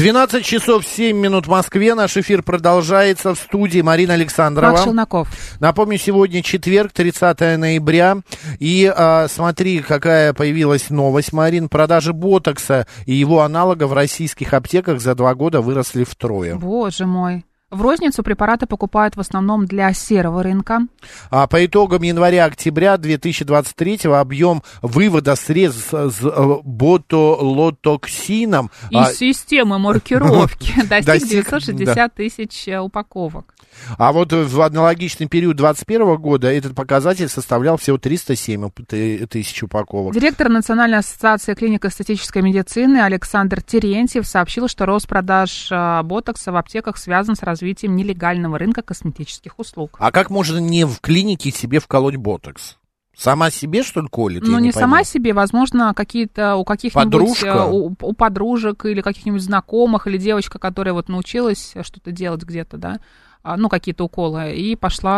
12 часов 7 минут в Москве. Наш эфир продолжается в студии Марина Александрова. Марк Челноков. Напомню, сегодня четверг, 30 ноября. И а, смотри, какая появилась новость, Марин. Продажи ботокса и его аналога в российских аптеках за два года выросли втрое. Боже мой. В розницу препараты покупают в основном для серого рынка. А по итогам января-октября 2023 объем вывода средств с э, ботулотоксином Из а, системы маркировки достиг Достиг, 960 тысяч э, упаковок. А вот в аналогичный период 2021 года этот показатель составлял всего 307 уп- ты- тысяч упаковок. Директор Национальной ассоциации клиник эстетической медицины Александр Терентьев сообщил, что рост продаж э, ботокса в аптеках связан с развитием нелегального рынка косметических услуг. А как можно не в клинике себе вколоть ботокс? Сама себе, что ли, колет? Ну, Я не, сама себе, возможно, какие-то у каких-нибудь э, у, у подружек или каких-нибудь знакомых, или девочка, которая вот научилась что-то делать где-то, да, а, ну, какие-то уколы, и пошла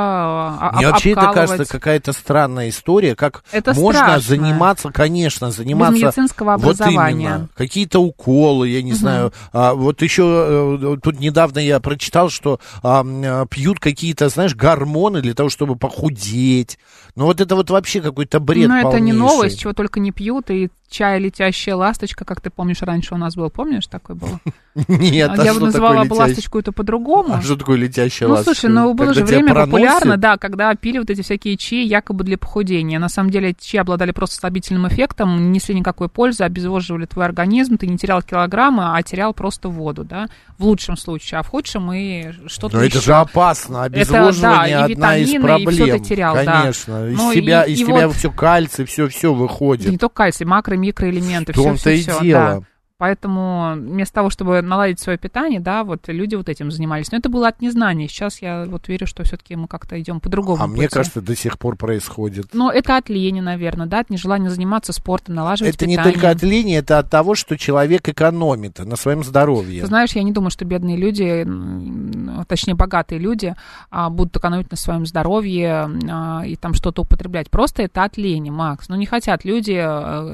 а, Мне об- вообще это обкалывать. кажется какая-то странная история, как Это можно страшно. заниматься, конечно, заниматься... медицинского Вот образования. именно. Какие-то уколы, я не знаю. А, вот еще э, тут недавно я прочитал, что а, а, пьют какие-то, знаешь, гормоны для того, чтобы похудеть. Ну вот это вот вообще какой-то бред Ну, это не полнейший. новость, чего только не пьют, и чай «Летящая ласточка», как ты помнишь, раньше у нас был, помнишь, такой был? Нет, а Я бы называла такое бы ласточку это по-другому. А что такое летящая Ну, ласточка? слушай, ну было же время популярно, да, когда пили вот эти всякие чаи якобы для похудения. На самом деле чаи обладали просто слабительным эффектом, не несли никакой пользы, обезвоживали твой организм, ты не терял килограммы, а терял просто воду, да, в лучшем случае, а в худшем и что-то Но это еще. же опасно. Обезвоживание да, и одна из витамины, и проблем. ты терял, да. Конечно. Из Ну, себя, и- из и тебя вот- все кальций, все, все выходит. Да не только кальций, макро- микроэлементы, В том-то все, и все, дело. Поэтому вместо того, чтобы наладить свое питание, да, вот люди вот этим занимались. Но это было от незнания. Сейчас я вот верю, что все-таки мы как-то идем по другому А мне пути. кажется, до сих пор происходит. Но это от лени, наверное, да, от нежелания заниматься спортом, налаживать Это не питание. только от лени, это от того, что человек экономит на своем здоровье. Ты знаешь, я не думаю, что бедные люди, м, точнее, богатые люди, а, будут экономить на своем здоровье а, и там что-то употреблять. Просто это от лени, Макс. Ну, не хотят люди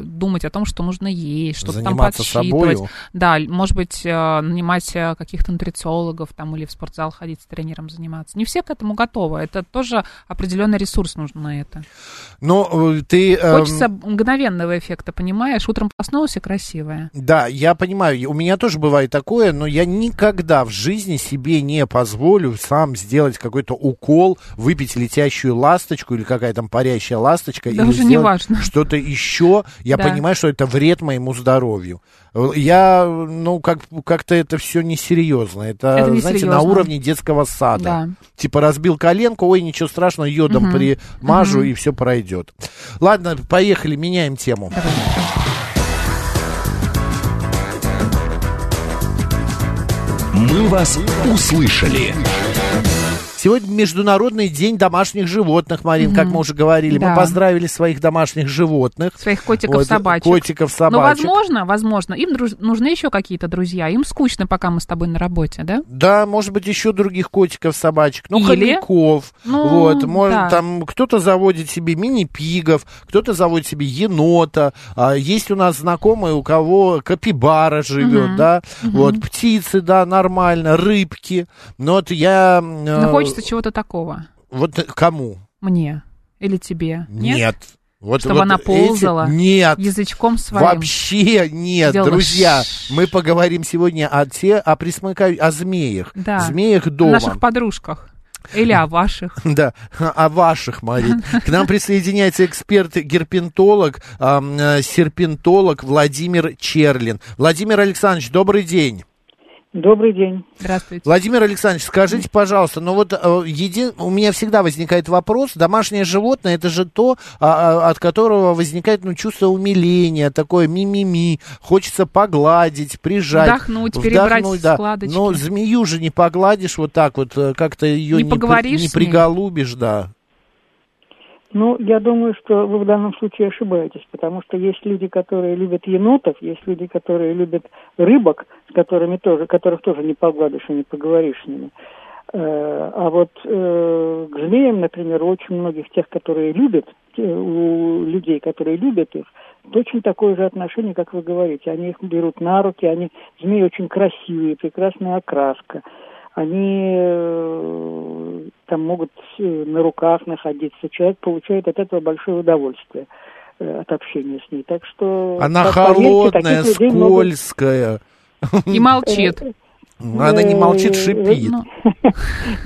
думать о том, что нужно есть, что-то там Заниматься подсчитывать. собою. Да, может быть, э, нанимать э, каких-то нутрициологов там или в спортзал ходить с тренером заниматься. Не все к этому готовы. Это тоже определенный ресурс нужен на это. Но э, ты... эм, Хочется мгновенного эффекта, понимаешь? Утром проснулся красивая. Да, я понимаю, у меня тоже бывает такое, но я никогда в жизни себе не позволю сам сделать какой-то укол, выпить летящую ласточку или какая там парящая ласточка. Да или уже не важно. Что-то еще. Я Да. понимаю, что это вред моему здоровью. Я, ну, как, как-то это все несерьезно. Это, Это знаете, на несерьезно. уровне детского сада. Да. Типа разбил коленку, ой, ничего страшного, йодом Мгм. примажу, Мгм. и все пройдет. Ладно, поехали, меняем тему. «Мы вас услышали». Сегодня Международный день домашних животных, Марин, как Мгм. мы уже говорили. Да. Мы поздравили своих домашних животных. Своих котиков, Вот, собачек. Котиков, Но, собачек. возможно, возможно, им друж- нужны еще какие-то друзья. Им скучно, пока мы с тобой на работе, да? Да, может быть, еще других котиков, собачек. Ну, Или? хомяков. Ну, вот, может, да. там кто-то заводит себе мини-пигов, кто-то заводит себе енота. А, есть у нас знакомые, у кого капибара живет, Мгм. да. Мгм. Вот, птицы, да, нормально, рыбки. Но вот я... Но хочется чего-то такого. Вот кому? Мне. Или тебе. Нет? Вот, Чтобы вот она эти- ползала Нет. Язычком своим. Вообще нет, Сделала друзья. Мы поговорим сегодня о те, о присмыкающих, о змеях. Да. Змеях О дома. наших подружках. Или о ваших. Да, о ваших, Марин. К нам присоединяется эксперт-герпентолог, э, серпентолог Владимир Черлин. Владимир Александрович, добрый день. Добрый день. Здравствуйте. Владимир Александрович, скажите, пожалуйста, ну вот э, еди... у меня всегда возникает вопрос, домашнее животное, это же то, а, а, от которого возникает ну, чувство умиления, такое ми-ми-ми, хочется погладить, прижать. Вдохнуть, перебрать да. складочки. Но змею же не погладишь вот так вот, э, как-то ее Не не, при- поговоришь не приголубишь, да. Ну, я думаю, что вы в данном случае ошибаетесь, потому что есть люди, которые любят енотов, есть люди, которые любят рыбок, с которыми тоже, которых тоже не погладишь и не поговоришь с ними. Э, А вот э, к змеям, например, очень многих тех, которые любят, у людей, которые любят их, точно такое же отношение, как вы говорите. Они их берут на руки, они змеи очень красивые, прекрасная окраска. Они э, там могут э, на руках находиться. Человек получает от этого большое удовольствие э, от общения с ней. Так что Она поверьте, холодная, скользкая. И молчит. Она не молчит, шипит. Ну,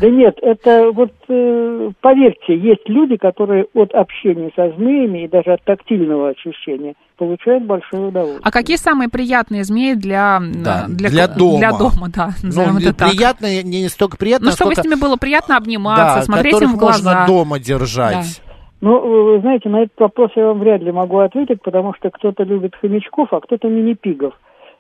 Да нет, это вот э, поверьте, есть люди, которые от общения со змеями и даже от тактильного ощущения получают большое удовольствие. А какие самые приятные змеи для, Да, э, для дома. Для дома, да, назовем Ну, это так. приятно, не столько приятно, Ну, чтобы сколько... с ними было приятно обниматься, да, смотреть им в глаза. можно дома держать. Ну, вы знаете, на этот вопрос я вам вряд ли могу ответить, потому что кто-то любит хомячков, а кто-то мини-пигов.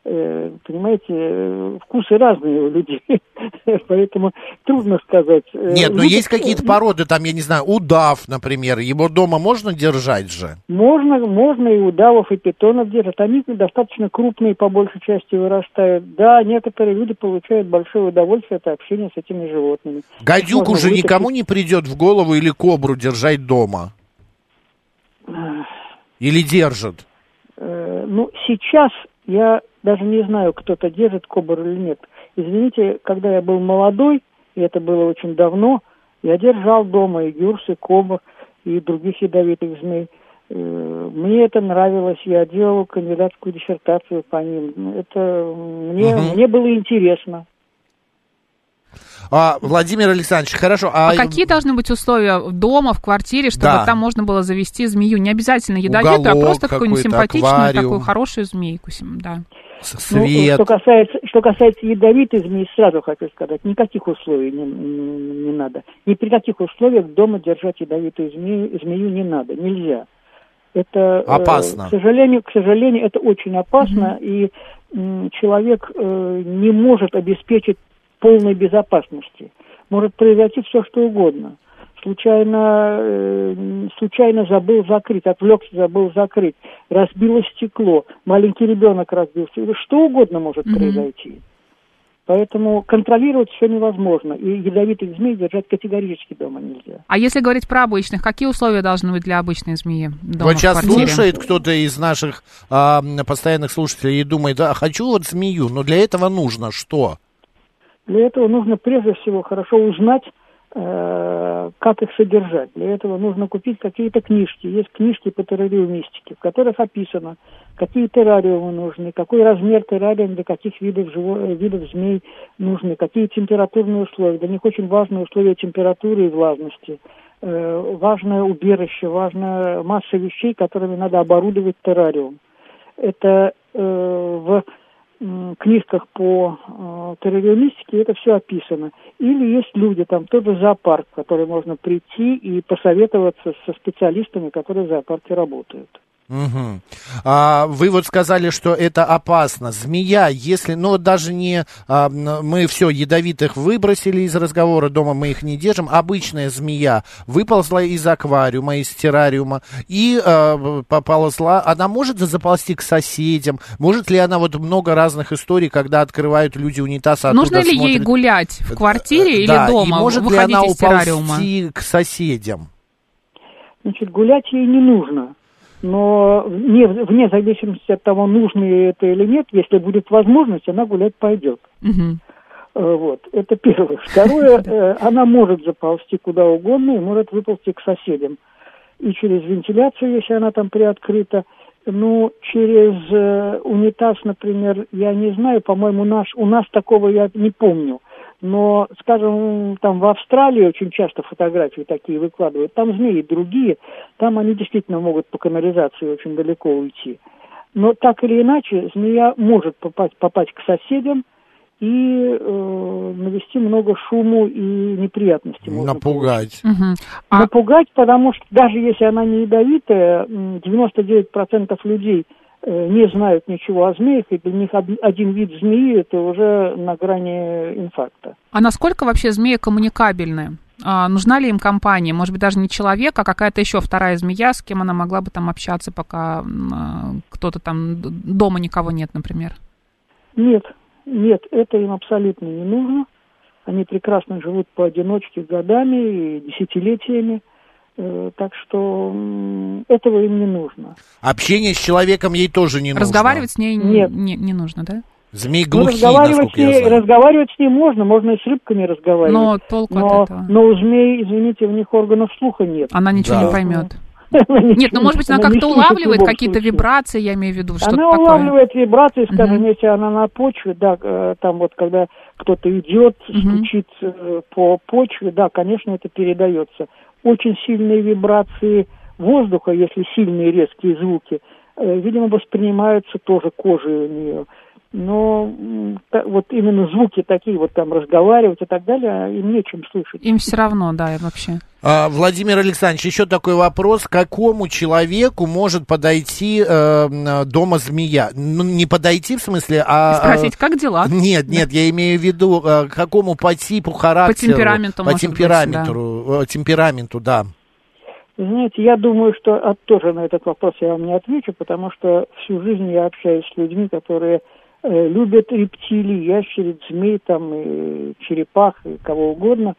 Э, Понимаете, э, вкусы разные у людей, поэтому трудно сказать. Э, Нет, но любят- есть какие-то породы, там, я не знаю, удав, например, его дома можно держать же? Можно, можно и удавов, и питонов держат. Они достаточно крупные, по большей части вырастают. Да, некоторые люди получают большое удовольствие от общения с этими животными. Гадюку Можно же вытащить. никому не придет в голову или кобру держать дома. Или держат. Ну, сейчас я даже не знаю, кто-то держит кобр или нет. Извините, когда я был молодой, и это было очень давно, я держал дома и гюрс, и кобр, и других ядовитых змей. Э, Мне это нравилось, я делал кандидатскую диссертацию по ним. Это мне, Мгм. мне было интересно. А, Владимир Александрович, хорошо. А, А какие должны быть условия дома, в квартире, чтобы Да. там можно было завести змею? Не обязательно ядовитую, а просто какую-нибудь симпатичную, аквариум. такую хорошую змейку. Да. Ну, свет? что касается, что касается ядовитой змеи, сразу хочу сказать, никаких условий не, не- не надо. Ни при каких условиях дома держать ядовитую змею, змею не надо, нельзя. Это э, Опасно. к сожалению, к сожалению, это очень опасно, и м, человек э, не может обеспечить полной безопасности. Может произойти все, что угодно. Случайно, э, случайно забыл закрыть, отвлекся, забыл закрыть, разбило стекло, маленький ребенок разбился, или что угодно может Мгм. произойти. Поэтому контролировать все невозможно. И ядовитых змей держать категорически дома нельзя. А если говорить про обычных, какие условия должны быть для обычной змеи дома Вот сейчас квартире? слушает кто-то из наших м, постоянных слушателей и думает, а хочу вот змею, но для этого нужно что? Для этого нужно прежде всего хорошо узнать, э, как их содержать. Для этого нужно купить какие-то книжки. Есть книжки по террариумистике, в которых описано, какие террариумы нужны, какой размер террариум для каких видов, живо- видов змей нужны, какие температурные условия. Для них очень важны условия температуры и влажности. Э, важное убежище, важная масса вещей, которыми надо оборудовать террариум. Это э, в книжках по э, террариумистике это все описано. Или есть люди, там тот же зоопарк, в который можно прийти и посоветоваться со специалистами, которые в зоопарке работают. Мгм. А, вы вот сказали, что это опасно. Змея, если, ну вот даже не, а, мы все ядовитых выбросили из разговора, дома мы их не держим, обычная змея выползла из аквариума, из террариума и а, поползла, она может заползти к соседям, может ли она, вот много разных историй, когда открывают люди унитаз, а Нужно ли ей смотрят- гулять в квартире или Да, и дома, может ли она террариума? уползти к соседям? Значит, гулять ей не нужно. Но вне, вне зависимости от того, нужно это или нет, если будет возможность, она гулять пойдет. Э, Вот, это первое. Второе, э, она может заползти куда угодно и может выползти к соседям. И через вентиляцию, если она там приоткрыта. Ну, через э, унитаз, например, я не знаю, по-моему, наш, у нас такого я не помню. Но, скажем, там в Австралии очень часто фотографии такие выкладывают. Там змеи другие, там они действительно могут по канализации очень далеко уйти. Но так или иначе, змея может попасть, попасть к соседям, и э, навести много шуму и неприятностей. Напугать. Мгм. А Напугать, потому что даже если она не ядовитая, м, 99% людей не знают ничего о змеях, и для них од- один вид змеи это уже на грани инфаркта. А насколько вообще змеи коммуникабельны? А, нужна ли им компания? Может быть, даже не человек, а какая-то еще вторая змея, с кем она могла бы там общаться, пока а, кто-то там дома никого нет, например? Нет, нет, это им абсолютно не нужно. Они прекрасно живут поодиночке годами и десятилетиями. Э, Так что этого им не нужно. Общение с человеком ей тоже не нужно. Разговаривать с ней не, Нет. не, не нужно, да? Змеи Ну, глухие, разговаривать, насколько с ней, я знаю. разговаривать с ней можно, можно и с рыбками разговаривать. Но толку но, от этого. но у змей, извините, у них органов слуха нет. Она ничего Да. не поймет. Нет, ну может быть, она как-то улавливает какие-то вибрации, я имею в виду, что-то Она улавливает вибрации, скажем, если она на почве, да, э, там вот когда кто-то идет, стучит э, по почве, да, конечно, это передается. Очень сильные вибрации воздуха, если сильные резкие звуки, э, видимо, воспринимаются тоже кожей у нее. Но вот именно звуки такие, вот там разговаривать и так далее, им нечем слышать. Им все равно, да, и вообще. А, Владимир Александрович, еще такой вопрос. К какому человеку может подойти э, дома змея? Ну, не подойти в смысле, а... Спросить, как дела? Нет, нет, я имею в виду, э, к какому по типу характеру. темпераменту, По может быть, темпераменту, э, темпераменту, да. Знаете, я думаю, что тоже на этот вопрос я вам не отвечу, потому что всю жизнь я общаюсь с людьми, которые любят рептилий, ящериц, змей, там, и черепах, и кого угодно.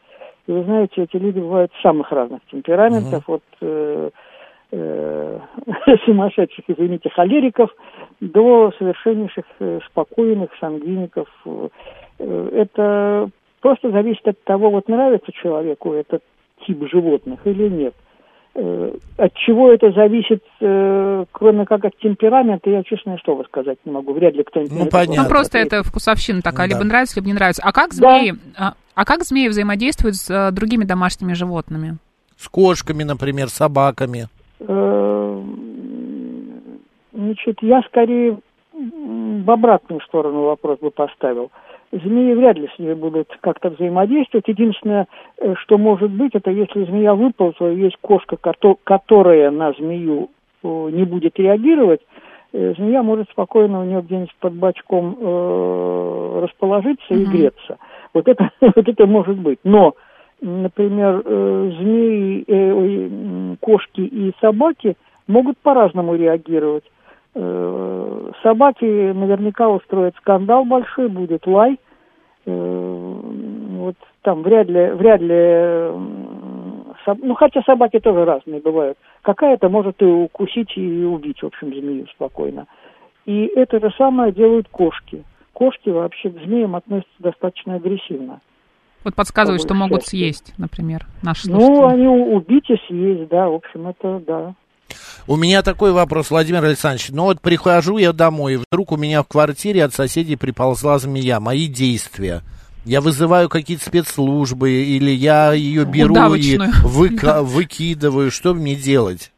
И вы знаете, эти люди бывают самых разных темпераментов, от э, э, сумасшедших, извините, холериков до совершеннейших э, спокойных сангвиников. Э, Это просто зависит от того, вот нравится человеку этот тип животных или нет. Э, От чего это зависит, э, кроме как от темперамента, я честное слово сказать не могу. Вряд ли кто-нибудь... Ну, понятно. Ну, просто это вкусовщина такая, Да. либо нравится, либо не нравится. А как Да. змеи, а, а как змеи взаимодействуют с э, другими домашними животными? С кошками, например, собаками. Э, Значит, я скорее в обратную сторону вопрос бы поставил. Змеи вряд ли с ними будут как-то взаимодействовать. Единственное, э, что может быть, это если змея выползла, и есть кошка, кото- которая на змею э, не будет реагировать, э, змея может спокойно у нее где-нибудь под бочком э, расположиться и греться. Вот это, вот это может быть. Но, например, э, змеи, э, кошки и собаки могут по-разному реагировать. Э, Собаки наверняка устроят скандал большой, будет лай. Э, Вот там вряд ли, вряд ли, ну хотя собаки тоже разные бывают. Какая-то может и укусить и убить, в общем, змею спокойно. И это же самое делают кошки. Кошки вообще к змеям относятся достаточно агрессивно. Вот подсказывают, По что могут большей съесть, например, наши Ну, слушатели. они у- убить и съесть, да, в общем, это да. У меня такой вопрос, Владимир Александрович. Ну вот прихожу я домой, и вдруг у меня в квартире от соседей приползла змея. Мои действия. Я вызываю какие-то спецслужбы, или я ее беру и Удавочную. выка- выкидываю. Что мне делать?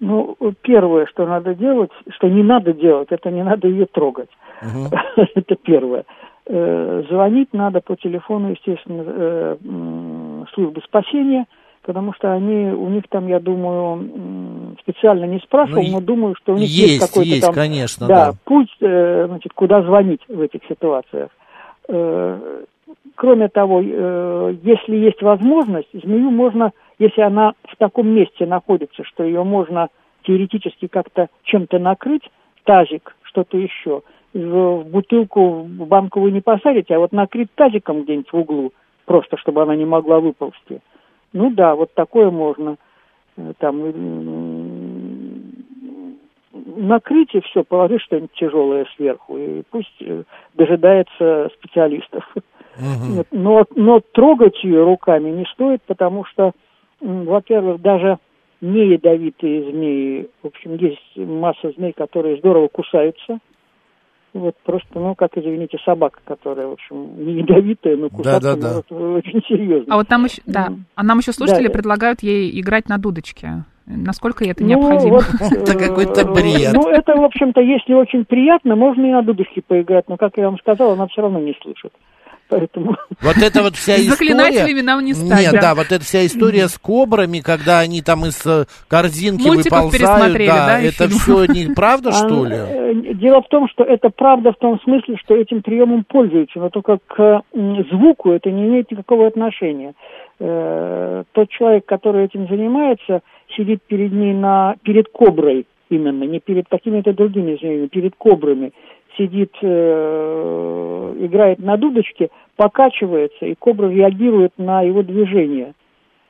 Ну, первое, что надо делать, что не надо делать, это не надо ее трогать. Это первое. Э, Звонить надо по телефону, естественно, э, службы спасения, потому что они, у них там, я думаю, специально не спрашивал, Ну, но думаю, что у них есть, Есть, какой-то есть, там конечно, да, да. путь, э, значит, куда звонить в этих ситуациях. Э, Кроме того, э, если есть возможность, змею можно, если она в таком месте находится, что ее можно теоретически как-то чем-то накрыть, тазик, что-то еще, в, в бутылку, в банку вы не посадите, а вот накрыть тазиком где-нибудь в углу, просто чтобы она не могла выползти. Ну да, вот такое можно. Э, Там м, накрыть и все, положить что-нибудь тяжелое сверху, и пусть э, дожидается специалистов. Но, но трогать ее руками не стоит, потому что, во-первых, даже не ядовитые змеи, в общем, есть масса змей, которые здорово кусаются. Вот просто, ну, как, извините, собака, которая, в общем, не ядовитая, но кусаться Да-да-да. может очень серьезно. А вот нам еще, да, а нам еще слушатели Да. предлагают ей играть на дудочке. Насколько это Ну, необходимо? вот, Это э, какой-то бред. Ну, это, в общем-то, если очень приятно, можно и на дудочке поиграть, но, как я вам сказал, она все равно не слышит. Поэтому... Вот это вот вся история... заклинателями нам не стать, Нет, да. да, вот эта вся история с кобрами, когда они там из э, корзинки Мультиков выползают, да, и это все неправда, что А, ли? э, Дело в том, что это правда в том смысле, что этим приемом пользуются, но только к звуку это не имеет никакого отношения. Э, Тот человек, который этим занимается, сидит перед ней на перед коброй именно, не перед какими-то другими змеями, перед кобрами сидит, э, играет на дудочке, покачивается, и кобра реагирует на его движение.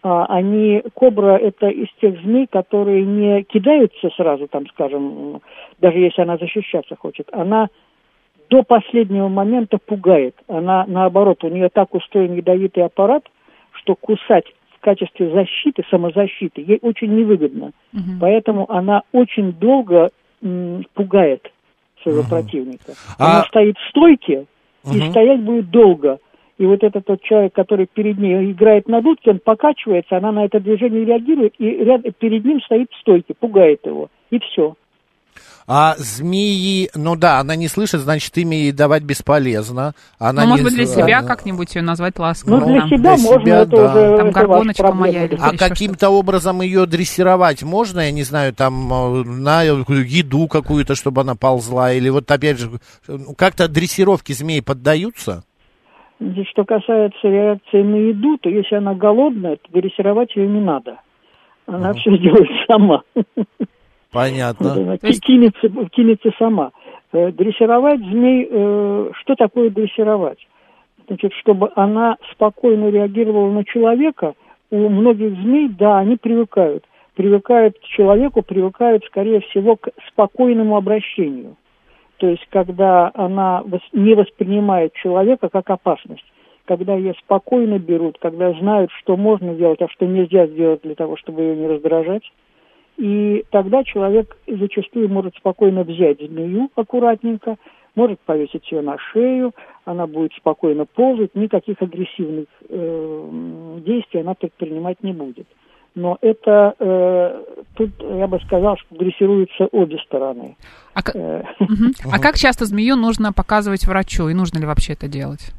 А, они, кобра это из тех змей, которые не кидаются сразу, там, скажем, даже если она защищаться хочет. Она до последнего момента пугает. Она, наоборот, у нее так устроен ядовитый аппарат, что кусать в качестве защиты, самозащиты, ей очень невыгодно. Поэтому она очень долго м, пугает своего противника. А- Она стоит в стойке и Мгм. стоять будет долго. И вот этот тот человек, который перед ней играет на дудке, он покачивается, она на это движение реагирует, и ряд, перед ним стоит в стойке, пугает его. И все. А змеи, ну да, она не слышит, значит, имя ей давать бесполезно. Она Ну, не может быть, для себя она- как-нибудь ее назвать ласково. Ну, для себя для можно, себя, это да. уже Там это горгоночка ваша моя или А каким-то образом ее дрессировать можно, я не знаю, там э, на еду какую-то, чтобы она ползла, или вот опять же, ну, как-то дрессировки змей поддаются? Что касается реакции на еду, то если она голодная, то дрессировать ее не надо. Она все сделает сама. Понятно. Ки- кинется, кинется сама. Э, Дрессировать змей, э, что такое дрессировать? Значит, чтобы она спокойно реагировала на человека, у многих змей, да, они привыкают. Привыкают к человеку, привыкают, скорее всего, к спокойному обращению. То есть, когда она не воспринимает человека как опасность, когда ее спокойно берут, когда знают, что можно делать, а что нельзя сделать для того, чтобы ее не раздражать, и тогда человек зачастую может спокойно взять змею аккуратненько, может повесить ее на шею, она будет спокойно ползать, никаких агрессивных э, действий она предпринимать не будет. Но это, э, тут я бы сказал, что дрессируются обе стороны. А, к- Э. А как часто змею нужно показывать врачу? И нужно ли вообще это делать?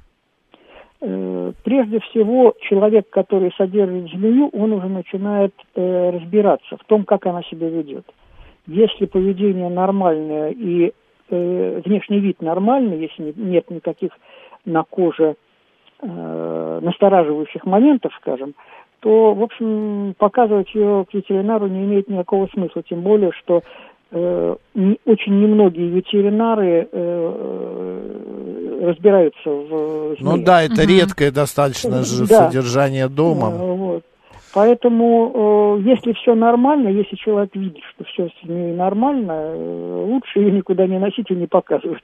Э, Прежде всего, человек, который содержит змею, он уже начинает э, разбираться в том, как она себя ведет. Если поведение нормальное и э, внешний вид нормальный, если не- нет никаких на коже э, настораживающих моментов, скажем, то, в общем, показывать ее к ветеринару не имеет никакого смысла, тем более, что э, не- очень немногие ветеринары э, разбираются в Ну змеях. да, это редкое достаточно же Да. содержание дома. Э, Вот. Поэтому, э, если все нормально, если человек видит, что все с ней нормально, э, лучше ее никуда не носить и не показывать.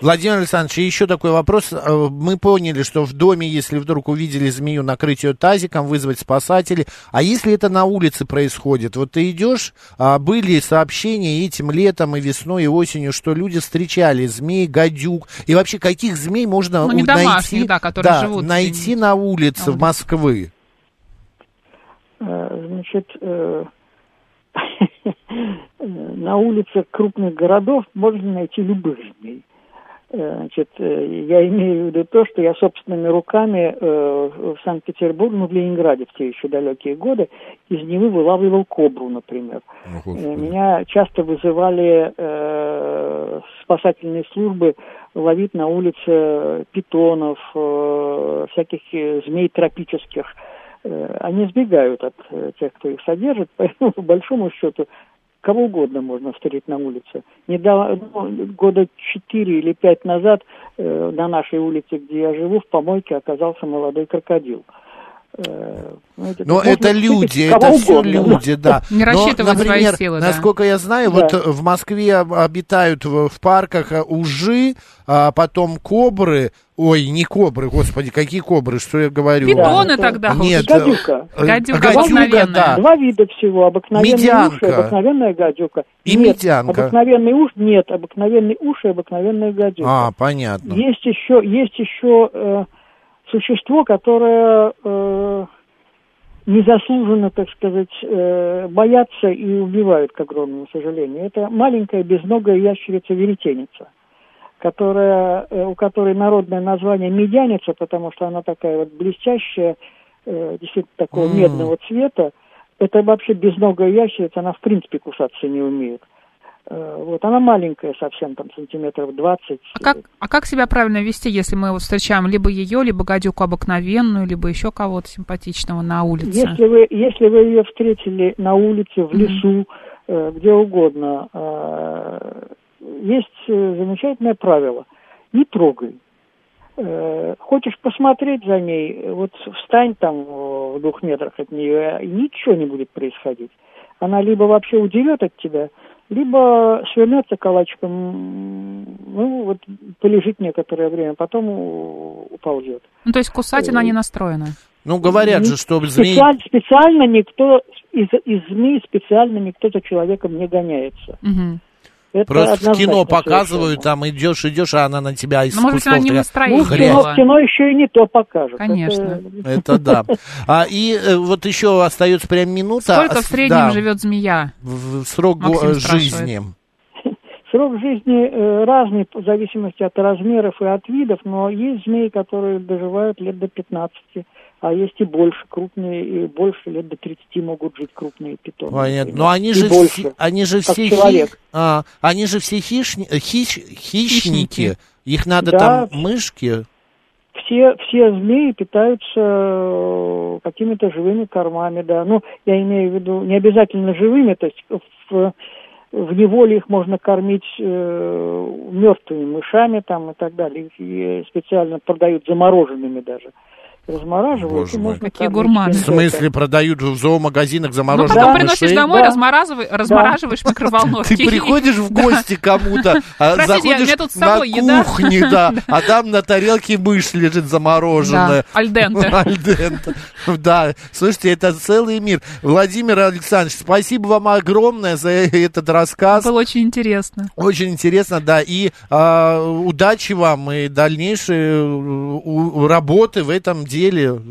Владимир Александрович, еще такой вопрос. Э, Мы поняли, что в доме, если вдруг увидели змею, накрыть ее тазиком, вызвать спасателей. А если это на улице происходит? Вот ты идешь, а, были сообщения этим летом и весной и осенью, что люди встречали змей, гадюк. И вообще, каких змей можно Ну, не найти, да, которые живут найти на улице в Москвы? Э, Значит, э, на улицах крупных городов можно найти любых змей. Э, Значит, э, я имею в виду то, что я собственными руками э, в Санкт-Петербурге, ну, в Ленинграде в те еще далекие годы, из Невы вылавливал кобру, например. Э, Меня часто вызывали э, спасательные службы ловить на улице питонов, э, всяких змей тропических. Э, они сбегают от тех, кто их содержит, поэтому, по большому счету, кого угодно можно встретить на улице. Недавно, ну, года четыре или пять назад э, на нашей улице, где я живу, в помойке оказался молодой крокодил. Э, ну, это Но это люди, это все угодно, да. люди, да. Не Но, например, силы, да. Насколько я знаю, Да. вот э, в Москве об- обитают в, в парках э, ужи, а потом кобры. Ой, не кобры, господи, какие кобры, что я говорю? Питоны это- тогда. Нет, Гадюка. э, Гадюка гадюка, обыкновенная. да. Два вида всего. И Медянка. обыкновенная гадюка. И нет, медянка. обыкновенный уж нет. Обыкновенный уж и обыкновенная гадюка. А, понятно. Есть еще, есть еще э, существо, которое э, незаслуженно, так сказать, э, боятся и убивают, к огромному сожалению. Это маленькая безногая ящерица-веретеница, которая, э, у которой народное название медяница, потому что она такая вот блестящая, э, действительно такого М. медного цвета. Это вообще безногая ящерица, она в принципе кусаться не умеет. Э, Вот, она маленькая совсем, там, сантиметров 20. А как, а как себя правильно вести, если мы вот встречаем либо ее, либо гадюку обыкновенную, либо еще кого-то симпатичного на улице? Если вы, если вы ее встретили на улице, в лесу, э, где угодно, э, есть замечательное правило. Не трогай. Хочешь посмотреть за ней, вот встань там в двух метрах от нее, и ничего не будет происходить. Она либо вообще удерет от тебя, либо свернется калачиком, ну вот полежит некоторое время, потом уползет. Ну, то есть кусать она не настроена. Ну, говорят же, что змеи... Специаль- специально никто из, из змей специально никто за человеком не гоняется. Мгм. Это Просто в кино показывают, совершенно. там идешь, идешь, а она на тебя из Ну, может она не настроении Ну, в кино, в кино еще и не то покажут. Конечно. Это- Это да. А, и э, вот еще остается прям минута. Сколько в среднем да, живет змея? В, в срок Максим э, спрашивает. жизни. Срок жизни э, разный в зависимости от размеров и от видов, но есть змеи, которые доживают лет до 15, а есть и больше, крупные, и больше, лет до 30 могут жить крупные питоны. Понятно. например. Но они И же, больше. все, они же как все, человек. хи- а, они же все хищни- хищ- хищники. Хищники. Их надо Да. там мышки. Все, все змеи питаются э, какими-то живыми кормами, да. Ну, я имею в виду не обязательно живыми, то есть в, в неволе их можно кормить э, мертвыми мышами там и так далее. Их и специально продают замороженными даже. Размораживают. Боже и можно Какие гурманы. В смысле продают в зоомагазинах Ну, замороженных потом Да. приносишь мышей? домой, Да. размораживай- размораживаешь в микроволновке. Ты приходишь в гости кому-то, а заходишь тут с на кухне, да, а там на тарелке мышь лежит замороженная. Да, альденте. Альденте. Да, слушайте, это целый мир. Владимир Александрович, спасибо вам огромное за этот рассказ. Было очень интересно. Очень интересно, да, и а, удачи вам и дальнейшей э, работы в этом деле.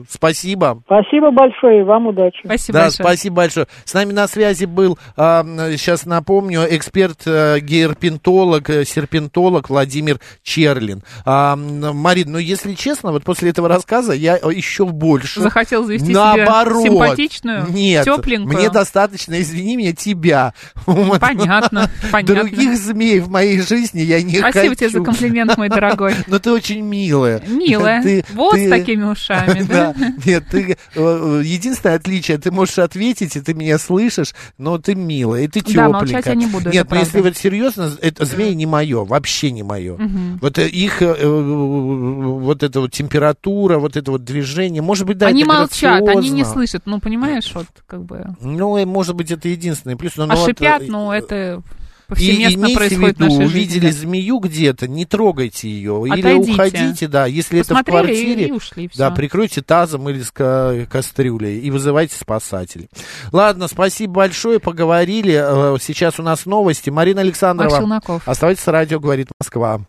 Спасибо. Спасибо большое и вам удачи. Спасибо да, большое. спасибо большое. С нами на связи был, а, сейчас напомню, эксперт э, герпентолог, э, серпентолог Владимир Черлин. А, Марин, ну если честно, вот после этого рассказа я еще больше. Захотел завести Наоборот. себе симпатичную, Нет, тепленькую. мне достаточно, извини меня, тебя. Понятно, понятно. Других змей в моей жизни я не Спасибо хочу. тебе за комплимент, мой дорогой. Но ты очень милая. Милая. Ты- вот ты- с такими ушами, да? Да, нет, ты, э, единственное отличие, ты можешь ответить, и ты меня слышишь, но ты милая, и ты Да, тепленькая. молчать я не буду, Нет, это ну если вот серьезно, это змеи не мое, вообще не мое. Вот э, их, э, вот эта вот температура, вот это вот движение, может быть, да, они молчат, они не слышат. Ну, понимаешь, вот как бы. Ну, может быть, это единственный плюс. Но, А ну, шипят, э, ну, это повсеместно в происходит в виду, нашей увидели жизни. змею где-то, не трогайте ее. Или Отойдите. уходите, да. Если это в Посмотрели квартире, и ушли, да, всё. прикройте тазом или с ка- кастрюлей и вызывайте спасателей. Ладно, спасибо большое, поговорили. Э, Сейчас у нас новости. Марина Александрова. Челноков. Оставайтесь с радио, говорит Москва.